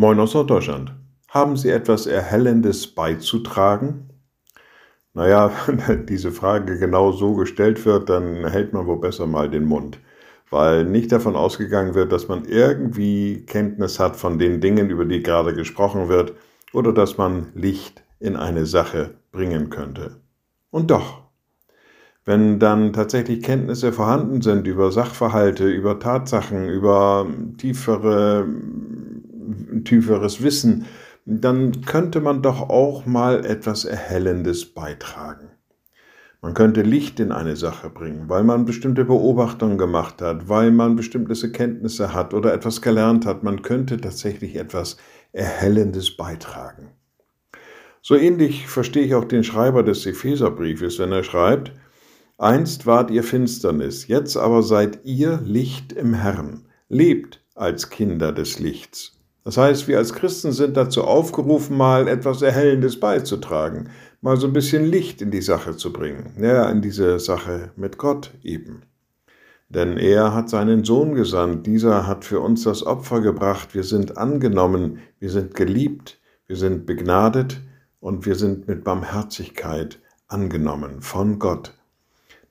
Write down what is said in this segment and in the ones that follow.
Moin aus Norddeutschland. Haben Sie etwas Erhellendes beizutragen? Naja, wenn diese Frage genau so gestellt wird, dann hält man wohl besser mal den Mund, weil nicht davon ausgegangen wird, dass man irgendwie Kenntnis hat von den Dingen, über die gerade gesprochen wird, oder dass man Licht in eine Sache bringen könnte. Und doch, wenn dann tatsächlich Kenntnisse vorhanden sind über Sachverhalte, über Tatsachen, über tiefere tieferes Wissen, dann könnte man doch auch mal etwas Erhellendes beitragen. Man könnte Licht in eine Sache bringen, weil man bestimmte Beobachtungen gemacht hat, weil man bestimmte Kenntnisse hat oder etwas gelernt hat. Man könnte tatsächlich etwas Erhellendes beitragen. So ähnlich verstehe ich auch den Schreiber des Epheserbriefes, wenn er schreibt, Einst wart ihr Finsternis, jetzt aber seid ihr Licht im Herrn. Lebt als Kinder des Lichts. Das heißt, wir als Christen sind dazu aufgerufen, mal etwas Erhellendes beizutragen, mal so ein bisschen Licht in die Sache zu bringen, ja, in diese Sache mit Gott eben. Denn er hat seinen Sohn gesandt, dieser hat für uns das Opfer gebracht, wir sind angenommen, wir sind geliebt, wir sind begnadet und wir sind mit Barmherzigkeit angenommen von Gott.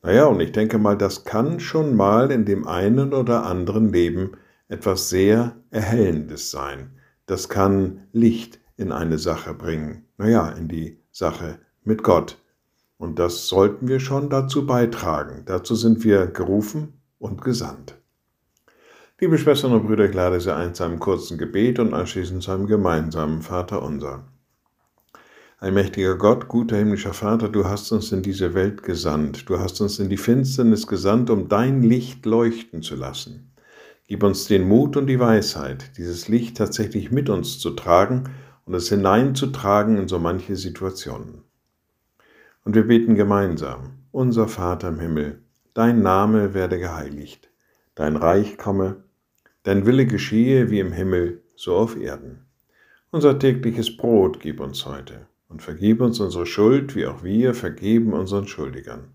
Naja, und ich denke mal, das kann schon mal in dem einen oder anderen Leben etwas sehr Erhellendes sein. Das kann Licht in eine Sache bringen, naja, in die Sache mit Gott. Und das sollten wir schon dazu beitragen. Dazu sind wir gerufen und gesandt. Liebe Schwestern und Brüder, ich lade Sie ein zu einem kurzen Gebet und anschließend zu einem gemeinsamen Vater unser. Allmächtiger Gott, guter himmlischer Vater, du hast uns in diese Welt gesandt, du hast uns in die Finsternis gesandt, um dein Licht leuchten zu lassen. Gib uns den Mut und die Weisheit, dieses Licht tatsächlich mit uns zu tragen und es hineinzutragen in so manche Situationen. Und wir beten gemeinsam, unser Vater im Himmel, dein Name werde geheiligt, dein Reich komme, dein Wille geschehe wie im Himmel, so auf Erden. Unser tägliches Brot gib uns heute und vergib uns unsere Schuld, wie auch wir vergeben unseren Schuldigern.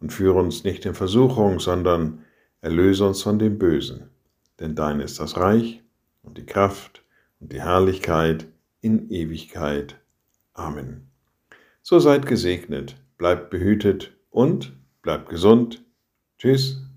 Und führe uns nicht in Versuchung, sondern erlöse uns von dem Bösen, denn dein ist das Reich und die Kraft und die Herrlichkeit in Ewigkeit. Amen. So seid gesegnet, bleibt behütet und bleibt gesund. Tschüss.